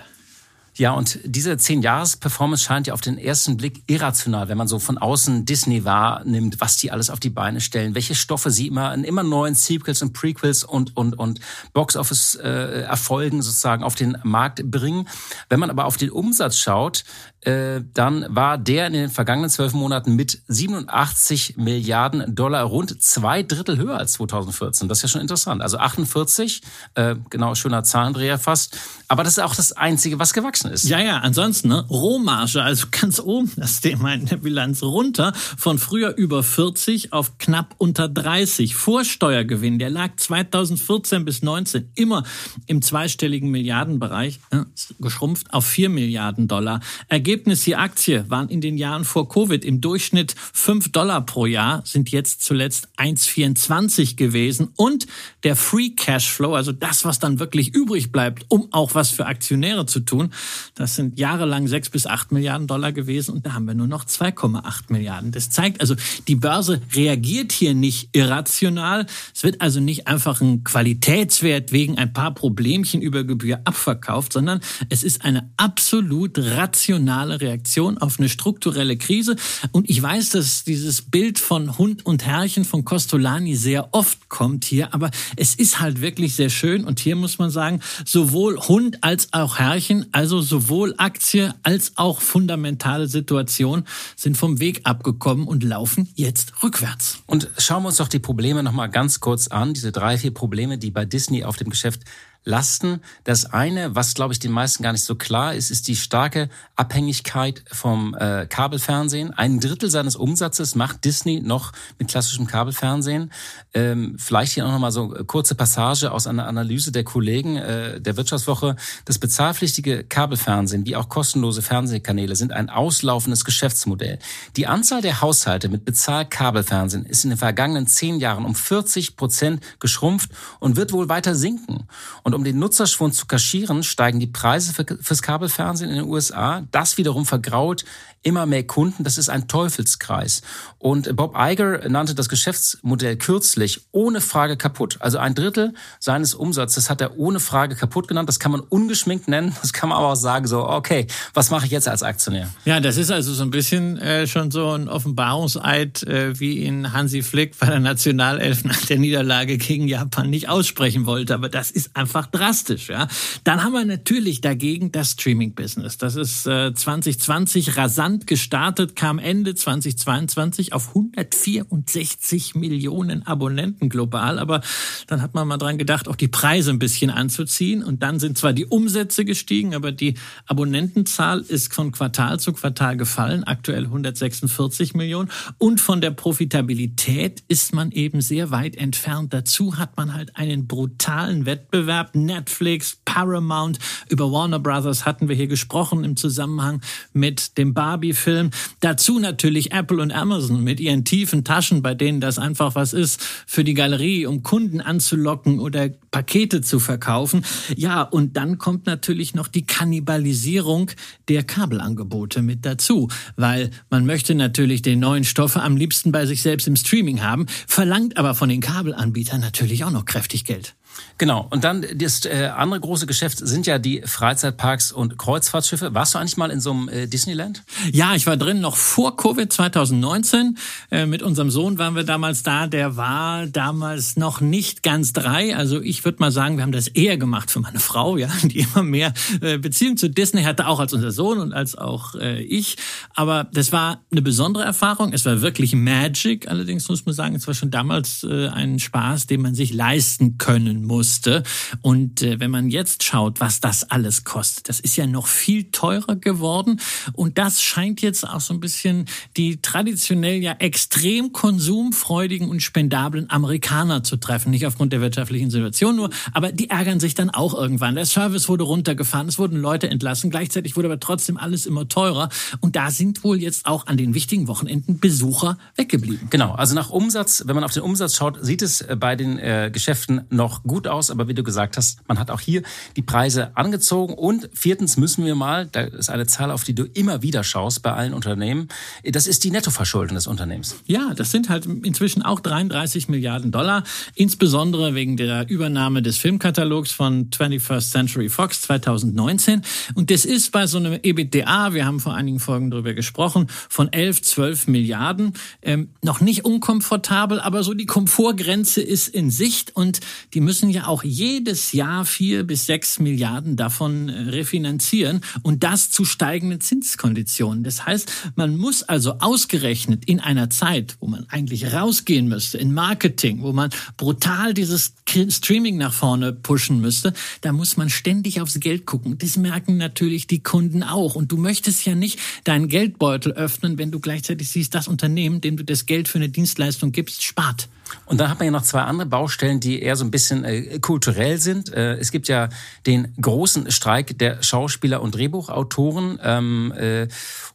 Ja, und diese zehn-Jahres-Performance scheint ja auf den ersten Blick irrational, wenn man so von außen Disney wahrnimmt, was die alles auf die Beine stellen, welche Stoffe sie immer in immer neuen Sequels und Prequels und, und, und Box-Office-Erfolgen sozusagen auf den Markt bringen. Wenn man aber auf den Umsatz schaut, äh, dann war der in den vergangenen zwölf Monaten mit 87 Milliarden Dollar rund zwei Drittel höher als 2014. Das ist ja schon interessant. Also 48, äh, genau, schöner Zahlendreher fast. Aber das ist auch das Einzige, was gewachsen ist. Ja, ja, ansonsten, ne? Rohmarge, also ganz oben das Thema in der Bilanz runter von früher über 40 auf knapp unter 30. Vorsteuergewinn, der lag 2014 bis 19 immer im zweistelligen Milliardenbereich, äh, geschrumpft auf 4 Milliarden Dollar. Ergebnis Ergebnis, die Aktie waren in den Jahren vor Covid im Durchschnitt 5 Dollar pro Jahr, sind jetzt zuletzt 1,24 gewesen. Und der Free Cashflow, also das, was dann wirklich übrig bleibt, um auch was für Aktionäre zu tun, das sind jahrelang 6 bis 8 Milliarden Dollar gewesen und da haben wir nur noch 2,8 Milliarden. Das zeigt also, die Börse reagiert hier nicht irrational. Es wird also nicht einfach ein Qualitätswert wegen ein paar Problemchen über Gebühr abverkauft, sondern es ist eine absolut rationale emotionale Reaktion auf eine strukturelle Krise. Und ich weiß, dass dieses Bild von Hund und Herrchen von Costolani sehr oft kommt hier, aber es ist halt wirklich sehr schön. Und hier muss man sagen, sowohl Hund als auch Herrchen, also sowohl Aktie als auch fundamentale Situation sind vom Weg abgekommen und laufen jetzt rückwärts. Und schauen wir uns doch die Probleme nochmal ganz kurz an, diese drei, vier Probleme, die bei Disney auf dem Geschäft lasten. Das eine, was glaube ich den meisten gar nicht so klar ist, ist die starke Abhängigkeit vom äh, Kabelfernsehen. Ein Drittel seines Umsatzes macht Disney noch mit klassischem Kabelfernsehen. Ähm, vielleicht hier auch noch mal so kurze Passage aus einer Analyse der Kollegen äh, der Wirtschaftswoche. Das bezahlpflichtige Kabelfernsehen wie auch kostenlose Fernsehkanäle sind ein auslaufendes Geschäftsmodell. Die Anzahl der Haushalte mit Bezahlkabelfernsehen ist in den vergangenen zehn Jahren um 40 Prozent geschrumpft und wird wohl weiter sinken. Und um den Nutzerschwund zu kaschieren, steigen die Preise für, fürs Kabelfernsehen in den USA. Das wiederum vergraut immer mehr Kunden. Das ist ein Teufelskreis. Und Bob Iger nannte das Geschäftsmodell kürzlich ohne Frage kaputt. Also ein Drittel seines Umsatzes hat er ohne Frage kaputt genannt. Das kann man ungeschminkt nennen. Das kann man aber auch sagen so, okay, was mache ich jetzt als Aktionär? Ja, das ist also so ein bisschen äh, schon so ein Offenbarungseid, äh, wie ihn Hansi Flick bei der Nationalelf nach der Niederlage gegen Japan nicht aussprechen wollte. Aber das ist einfach drastisch. Ja, Dann haben wir natürlich dagegen das Streaming-Business. Das ist äh, 2020 rasant rasant gestartet, kam Ende 2022 auf 164 Millionen Abonnenten global. Aber dann hat man mal dran gedacht, auch die Preise ein bisschen anzuziehen. Und dann sind zwar die Umsätze gestiegen, aber die Abonnentenzahl ist von Quartal zu Quartal gefallen, aktuell 146 Millionen. Und von der Profitabilität ist man eben sehr weit entfernt. Dazu hat man halt einen brutalen Wettbewerb. Netflix, Paramount, über Warner Brothers hatten wir hier gesprochen im Zusammenhang mit dem Barbie Barbie-Film. Dazu natürlich Apple und Amazon mit ihren tiefen Taschen, bei denen das einfach was ist für die Galerie, um Kunden anzulocken oder Pakete zu verkaufen. Ja, und dann kommt natürlich noch die Kannibalisierung der Kabelangebote mit dazu, weil man möchte natürlich den neuen Stoffe am liebsten bei sich selbst im Streaming haben, verlangt aber von den Kabelanbietern natürlich auch noch kräftig Geld. Genau. Und dann das äh, andere große Geschäft sind ja die Freizeitparks und Kreuzfahrtschiffe. Warst du eigentlich mal in so einem äh, Disneyland? Ja, ich war drin noch vor Covid 2019. Äh, mit unserem Sohn waren wir damals da. Der war damals noch nicht ganz drei. Also ich würde mal sagen, wir haben das eher gemacht für meine Frau, ja, die immer mehr äh, Beziehung zu Disney hatte, auch als unser Sohn und als auch äh, ich. Aber das war eine besondere Erfahrung. Es war wirklich Magic. Allerdings muss man sagen, es war schon damals äh, ein Spaß, den man sich leisten können muss musste. Und äh, wenn man jetzt schaut, was das alles kostet, das ist ja noch viel teurer geworden. Und das scheint jetzt auch so ein bisschen die traditionell ja extrem konsumfreudigen und spendablen Amerikaner zu treffen. Nicht aufgrund der wirtschaftlichen Situation nur, aber die ärgern sich dann auch irgendwann. Der Service wurde runtergefahren, es wurden Leute entlassen. Gleichzeitig wurde aber trotzdem alles immer teurer. Und da sind wohl jetzt auch an den wichtigen Wochenenden Besucher weggeblieben. Genau, also nach Umsatz, wenn man auf den Umsatz schaut, sieht es äh, bei den äh, Geschäften noch gut aus aus, aber wie du gesagt hast, man hat auch hier die Preise angezogen. Und viertens müssen wir mal, da ist eine Zahl, auf die du immer wieder schaust bei allen Unternehmen, das ist die Nettoverschuldung des Unternehmens. Ja, das sind halt inzwischen auch 33 Milliarden Dollar, insbesondere wegen der Übernahme des Filmkatalogs von 21st Century Fox 2019. Und das ist bei so einem EBITDA, wir haben vor einigen Folgen darüber gesprochen, von 11, 12 Milliarden, ähm, noch nicht unkomfortabel, aber so die Komfortgrenze ist in Sicht und die müssen ja auch jedes Jahr vier bis sechs Milliarden davon äh, refinanzieren und das zu steigenden Zinskonditionen. Das heißt, man muss also ausgerechnet in einer Zeit, wo man eigentlich rausgehen müsste in Marketing, wo man brutal dieses Streaming nach vorne pushen müsste, da muss man ständig aufs Geld gucken. Das merken natürlich die Kunden auch. Und du möchtest ja nicht deinen Geldbeutel öffnen, wenn du gleichzeitig siehst, das Unternehmen, dem du das Geld für eine Dienstleistung gibst, spart. Und dann hat man ja noch zwei andere Baustellen, die eher so ein bisschen äh, kulturell sind. Äh, es gibt ja den großen Streik der Schauspieler und Drehbuchautoren. Ähm, äh,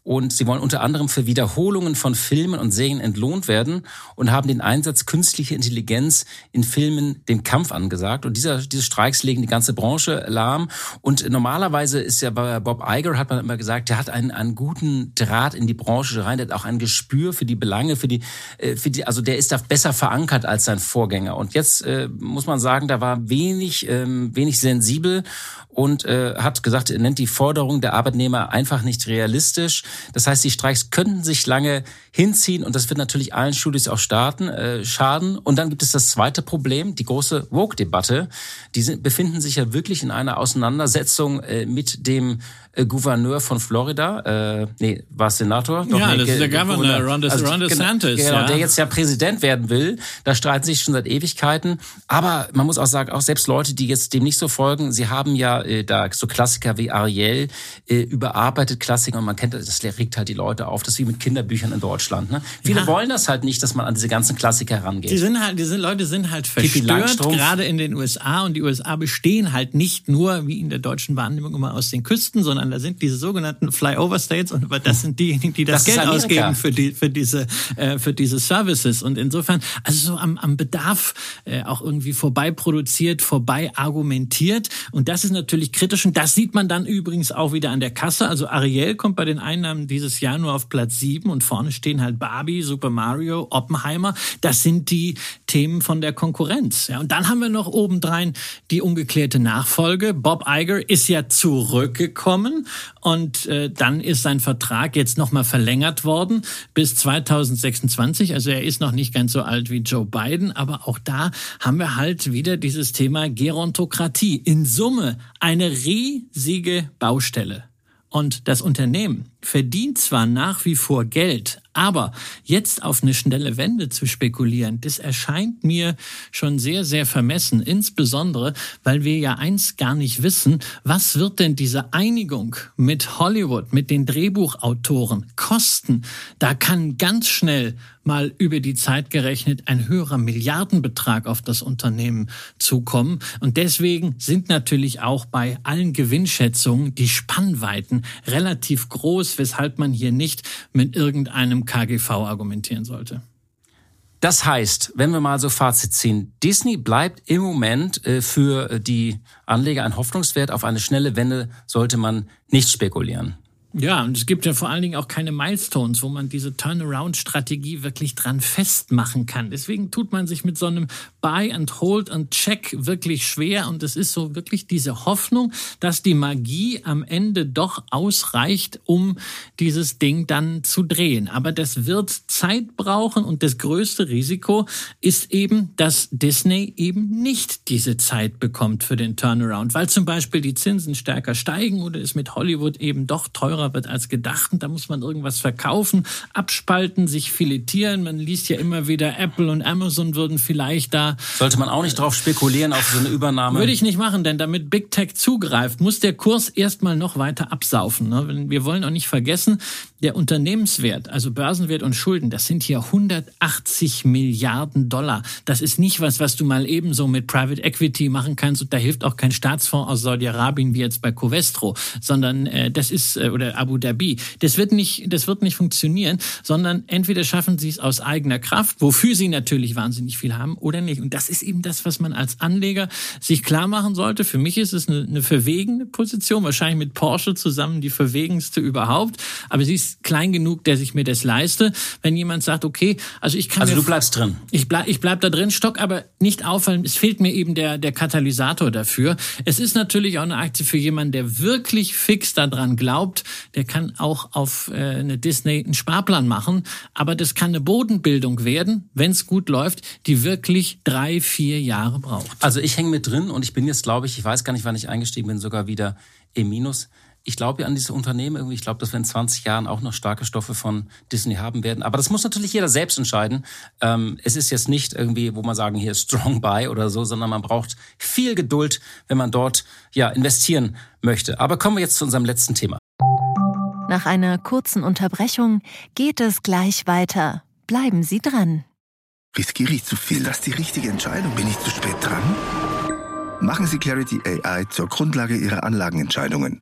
und sie wollen unter anderem für Wiederholungen von Filmen und Serien entlohnt werden und haben den Einsatz künstlicher Intelligenz in Filmen dem Kampf angesagt. Und dieser, diese Streiks legen die ganze Branche lahm. Und normalerweise ist ja bei Bob Iger, hat man immer gesagt, der hat einen, einen guten Draht in die Branche rein, der hat auch ein Gespür für die Belange, für die, äh, für die, also der ist da besser verankert als sein Vorgänger. Und jetzt äh, muss man sagen, da war wenig, ähm, wenig sensibel und äh, hat gesagt, er nennt die Forderung der Arbeitnehmer einfach nicht realistisch. Das heißt, die Streiks könnten sich lange hinziehen und das wird natürlich allen Studios auch starten, äh, schaden. Und dann gibt es das zweite Problem, die große Woke-Debatte. Die sind, befinden sich ja wirklich in einer Auseinandersetzung äh, mit dem äh, Gouverneur von Florida. Äh, nee, war Senator? Doch, ja, nee, das ist der Governor, Ron, also, Ron DeSantis. Genau, ja. der jetzt ja Präsident werden will. Da streiten sich schon seit Ewigkeiten. Aber man muss auch sagen, auch selbst Leute, die jetzt dem nicht so folgen, sie haben ja äh, da so Klassiker wie Ariel äh, überarbeitet Klassiker und man kennt das, das regt halt die Leute auf. Das ist wie mit Kinderbüchern in Deutschland. Ne? Viele ja. wollen das halt nicht, dass man an diese ganzen Klassiker herangeht. Die sind halt, diese Leute sind halt verstört, gerade in den USA und die USA bestehen halt nicht nur wie in der deutschen Wahrnehmung immer aus den Küsten, sondern da sind diese sogenannten Flyover States und das sind diejenigen, die das, das Geld ausgeben für die für diese äh, für diese Services und insofern also so am, am Bedarf äh, auch irgendwie vorbei produziert, vorbei argumentiert und das ist natürlich natürlich kritisch. Und das sieht man dann übrigens auch wieder an der Kasse. Also Ariel kommt bei den Einnahmen dieses Jahr nur auf Platz sieben und vorne stehen halt Barbie, Super Mario, Oppenheimer. Das sind die Themen von der Konkurrenz. Ja, und dann haben wir noch obendrein die ungeklärte Nachfolge. Bob Iger ist ja zurückgekommen und äh, dann ist sein Vertrag jetzt nochmal verlängert worden bis 2026. Also er ist noch nicht ganz so alt wie Joe Biden, aber auch da haben wir halt wieder dieses Thema Gerontokratie. In Summe eine riesige Baustelle. Und das Unternehmen verdient zwar nach wie vor Geld, aber jetzt auf eine schnelle Wende zu spekulieren, das erscheint mir schon sehr, sehr vermessen. Insbesondere, weil wir ja eins gar nicht wissen, was wird denn diese Einigung mit Hollywood, mit den Drehbuchautoren kosten? Da kann ganz schnell mal über die Zeit gerechnet ein höherer Milliardenbetrag auf das Unternehmen zukommen. Und deswegen sind natürlich auch bei allen Gewinnschätzungen die Spannweiten relativ groß, weshalb man hier nicht mit irgendeinem KGV argumentieren sollte. Das heißt, wenn wir mal so Fazit ziehen, Disney bleibt im Moment äh, für die Anleger ein Hoffnungswert. Auf eine schnelle Wende sollte man nicht spekulieren. Ja, und es gibt ja vor allen Dingen auch keine Milestones, wo man diese Turnaround-Strategie wirklich dran festmachen kann. Deswegen tut man sich mit so einem Buy and Hold and Check wirklich schwer. Und es ist so wirklich diese Hoffnung, dass die Magie am Ende doch ausreicht, um dieses Ding dann zu drehen. Aber das wird Zeit brauchen und das größte Risiko ist eben, dass Disney eben nicht diese Zeit bekommt für den Turnaround, weil zum Beispiel die Zinsen stärker steigen oder es mit Hollywood eben doch teurer teurer wird als gedacht und da muss man irgendwas verkaufen, abspalten, sich filetieren. Man liest ja immer wieder, Apple und Amazon würden vielleicht da. Sollte man auch nicht drauf spekulieren auf so eine Übernahme? Würde ich nicht machen, denn damit Big Tech zugreift, muss der Kurs erstmal noch weiter absaufen. Ne? Wir wollen auch nicht vergessen, der Unternehmenswert, also Börsenwert und Schulden, das sind hier 180 Milliarden Dollar. Das ist nicht was, was du mal ebenso mit Private Equity machen kannst. Und da hilft auch kein Staatsfonds aus Saudi-Arabien wie jetzt bei Covestro, sondern äh, das ist äh, oder Abu Dhabi. Das wird nicht, das wird nicht funktionieren, sondern entweder schaffen sie es aus eigener Kraft, wofür sie natürlich wahnsinnig viel haben, oder nicht. Und das ist eben das, was man als Anleger sich klar machen sollte. Für mich ist es eine, eine verwegene Position, wahrscheinlich mit Porsche zusammen die verwegenste überhaupt. Aber sie ist klein genug, dass ich mir das leiste. Wenn jemand sagt, okay, also ich kann Also du bleibst drin. Ich bleib, ich bleib da drin, stock aber nicht auffallen. Es fehlt mir eben der, der Katalysator dafür. Es ist natürlich auch eine Aktie für jemanden, der wirklich fix daran glaubt. Der kann auch auf äh, eine Disney einen Sparplan machen. Aber das kann eine Bodenbildung werden, wenn es gut läuft, die wirklich drei, vier Jahre braucht. Also ich hänge mit drin und ich bin jetzt, glaube ich, ich weiß gar nicht, wann ich eingestiegen bin, sogar wieder im Minus ich glaube ja an diese Unternehmen irgendwie. Ich glaube, dass wir in 20 Jahren auch noch starke Stoffe von Disney haben werden. Aber das muss natürlich jeder selbst entscheiden. Ähm, es ist jetzt nicht irgendwie, wo man sagen, hier Strong Buy oder so, sondern man braucht viel Geduld, wenn man dort ja investieren möchte. Aber kommen wir jetzt zu unserem letzten Thema. Nach einer kurzen Unterbrechung geht es gleich weiter. Bleiben Sie dran. Riskiere ich zu viel? Das ist die richtige Entscheidung. Bin ich zu spät dran? Machen Sie Clarity AI zur Grundlage Ihrer Anlagenentscheidungen.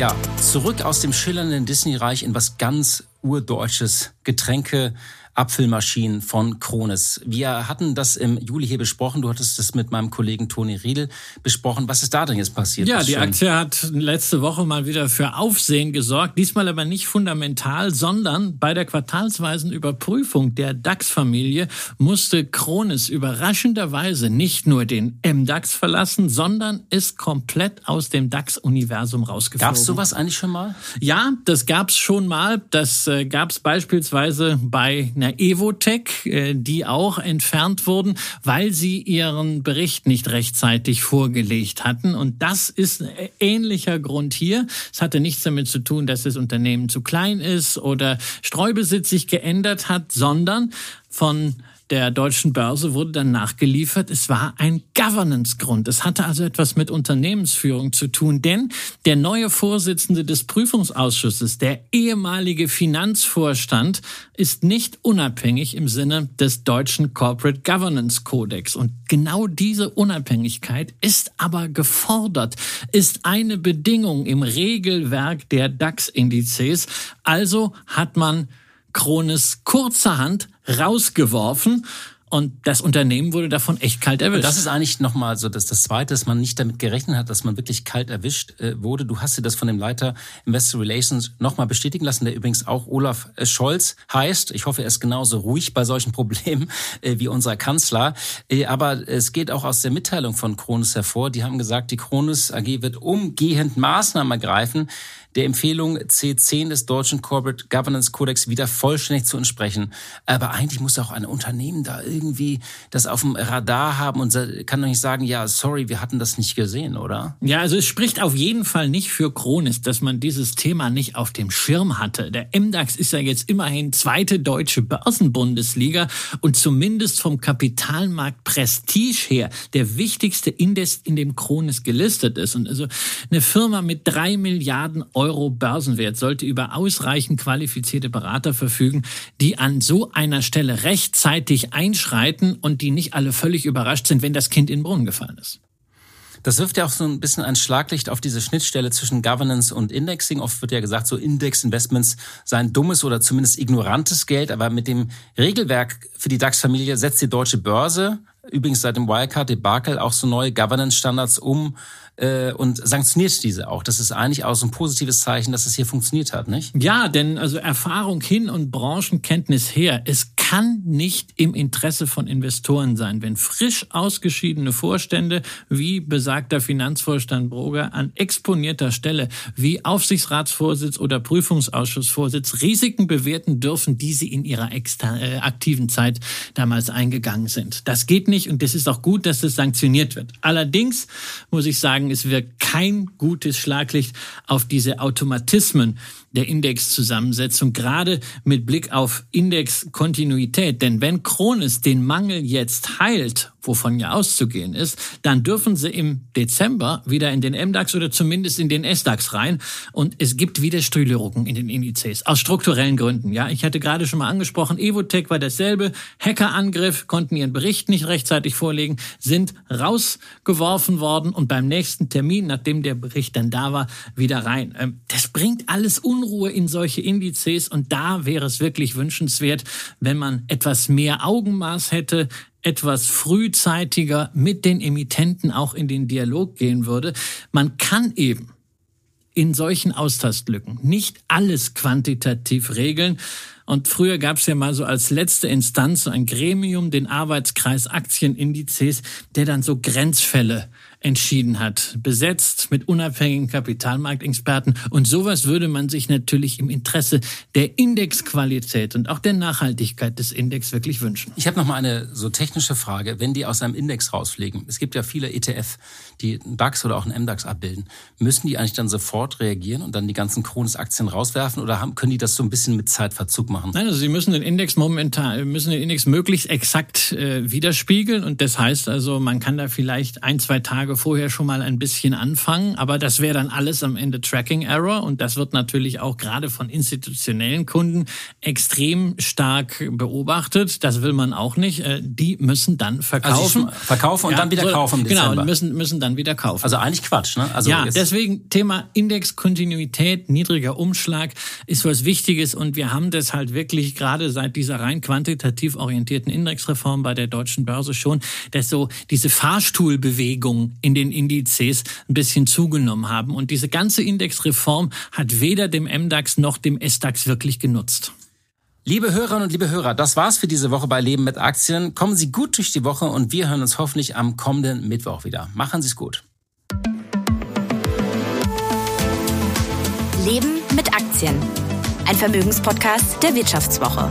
Ja, zurück aus dem schillernden Disney-Reich in was ganz urdeutsches Getränke Apfelmaschinen von Krones. Wir hatten das im Juli hier besprochen. Du hattest das mit meinem Kollegen Toni Riedel besprochen. Was ist da denn jetzt passiert? Ja, die Aktie hat letzte Woche mal wieder für Aufsehen gesorgt. Diesmal aber nicht fundamental, sondern bei der quartalsweisen Überprüfung der DAX-Familie musste Krones überraschenderweise nicht nur den MDAX verlassen, sondern ist komplett aus dem DAX-Universum rausgeflogen. Gab es sowas eigentlich schon mal? Ja, das gab es schon mal. Das äh, gab es beispielsweise bei einer Evotech, äh, die auch entfernt wurden, weil sie ihren Bericht nicht rechtzeitig vorgelegt hatten. Und das ist ein ähnlicher Grund hier. Es hatte nichts damit zu tun, dass das Unternehmen zu klein ist oder Streubesitz sich geändert hat, sondern von der deutschen Börse wurde dann nachgeliefert, es war ein Governance-Grund. Es hatte also etwas mit Unternehmensführung zu tun, denn der neue Vorsitzende des Prüfungsausschusses, der ehemalige Finanzvorstand, ist nicht unabhängig im Sinne des deutschen Corporate Governance Codex. Und genau diese Unabhängigkeit ist aber gefordert, ist eine Bedingung im Regelwerk der DAX-Indizes. Also hat man Krones kurzerhand rausgeworfen und das Unternehmen wurde davon echt kalt erwischt. Das ist eigentlich nochmal so dass das Zweite, dass man nicht damit gerechnet hat, dass man wirklich kalt erwischt äh, wurde. Du hast dir das von dem Leiter Investor Relations nochmal bestätigen lassen, der übrigens auch Olaf äh, Scholz heißt. Ich hoffe, er ist genauso ruhig bei solchen Problemen äh, wie unser Kanzler. Äh, aber es geht auch aus der Mitteilung von Kronis hervor. Die haben gesagt, die Kronis AG wird umgehend Maßnahmen ergreifen, der Empfehlung C10 des deutschen Corporate Governance Codex wieder vollständig zu entsprechen. Aber eigentlich muss auch ein Unternehmen da irgendwie das auf dem Radar haben und kann doch nicht sagen, ja, sorry, wir hatten das nicht gesehen, oder? Ja, also es spricht auf jeden Fall nicht für Kronis, dass man dieses Thema nicht auf dem Schirm hatte. Der MDAX ist ja jetzt immerhin zweite deutsche Börsenbundesliga und zumindest vom Kapitalmarkt Prestige her der wichtigste Index, in dem Kronis gelistet ist. Und also eine Firma mit drei Milliarden Euro Börsenwert sollte über ausreichend qualifizierte Berater verfügen, die an so einer Stelle rechtzeitig einschreiten und die nicht alle völlig überrascht sind, wenn das Kind in den Brunnen gefallen ist. Das wirft ja auch so ein bisschen ein Schlaglicht auf diese Schnittstelle zwischen Governance und Indexing. Oft wird ja gesagt, so Index-Investments seien dummes oder zumindest ignorantes Geld. Aber mit dem Regelwerk für die DAX-Familie setzt die deutsche Börse übrigens seit dem Wirecard-Debakel auch so neue Governance-Standards um äh, und sanktioniert diese auch. Das ist eigentlich auch so ein positives Zeichen, dass es hier funktioniert hat, nicht? Ja, denn also Erfahrung hin und Branchenkenntnis her. Es kann nicht im Interesse von Investoren sein, wenn frisch ausgeschiedene Vorstände wie besagter Finanzvorstand Broger an exponierter Stelle wie Aufsichtsratsvorsitz oder Prüfungsausschussvorsitz Risiken bewerten dürfen, die sie in ihrer äh, aktiven Zeit damals eingegangen sind. Das geht nicht und das ist auch gut, dass das sanktioniert wird. Allerdings muss ich sagen, es wirkt kein gutes Schlaglicht auf diese Automatismen, der Indexzusammensetzung, gerade mit Blick auf Indexkontinuität. Denn wenn Kronis den Mangel jetzt heilt, wovon ja auszugehen ist, dann dürfen sie im Dezember wieder in den MDAX oder zumindest in den SDAX rein. Und es gibt wieder Strülerungen in den Indizes. Aus strukturellen Gründen. Ja, ich hatte gerade schon mal angesprochen, Evotech war dasselbe. Hackerangriff, konnten ihren Bericht nicht rechtzeitig vorlegen, sind rausgeworfen worden und beim nächsten Termin, nachdem der Bericht dann da war, wieder rein. Ähm, das bringt alles un Unruhe in solche Indizes und da wäre es wirklich wünschenswert, wenn man etwas mehr Augenmaß hätte, etwas frühzeitiger mit den Emittenten auch in den Dialog gehen würde. Man kann eben in solchen Austastlücken nicht alles quantitativ regeln. Und früher gab es ja mal so als letzte Instanz so ein Gremium, den Arbeitskreis Aktienindizes, der dann so Grenzfälle entschieden hat, besetzt mit unabhängigen Kapitalmarktexperten. Und sowas würde man sich natürlich im Interesse der Indexqualität und auch der Nachhaltigkeit des Index wirklich wünschen. Ich habe noch mal eine so technische Frage. Wenn die aus einem Index rausfliegen, es gibt ja viele ETF, die einen DAX oder auch einen MDAX abbilden, müssen die eigentlich dann sofort reagieren und dann die ganzen Kronos-Aktien rauswerfen oder haben, können die das so ein bisschen mit Zeitverzug machen? Nein, also sie müssen den Index momentan, müssen den Index möglichst exakt äh, widerspiegeln und das heißt also, man kann da vielleicht ein, zwei Tage Tage vorher schon mal ein bisschen anfangen, aber das wäre dann alles am Ende Tracking Error und das wird natürlich auch gerade von institutionellen Kunden extrem stark beobachtet. Das will man auch nicht. Äh, die müssen dann verkaufen. Also verkaufen und ja, dann wieder so, kaufen im genau, Dezember. Genau, müssen, müssen dann wieder kaufen. Also eigentlich Quatsch, ne? Also ja, deswegen Thema Indexkontinuität, niedriger Umschlag ist was Wichtiges und wir haben das halt wirklich gerade seit dieser rein quantitativ orientierten Indexreform bei der deutschen Börse schon, dass so diese Fahrstuhlbewegung in den Indizes ein bisschen zugenommen haben. Und diese ganze Indexreform hat weder dem MDAX noch dem SDAX wirklich genutzt. Liebe Hörerinnen und liebe Hörer, das war's für diese Woche bei Leben mit Aktien. Kommen Sie gut durch die Woche und wir hören uns hoffentlich am kommenden Mittwoch wieder. Machen Sie es gut. Leben mit Aktien. Ein Vermögenspodcast der Wirtschaftswoche.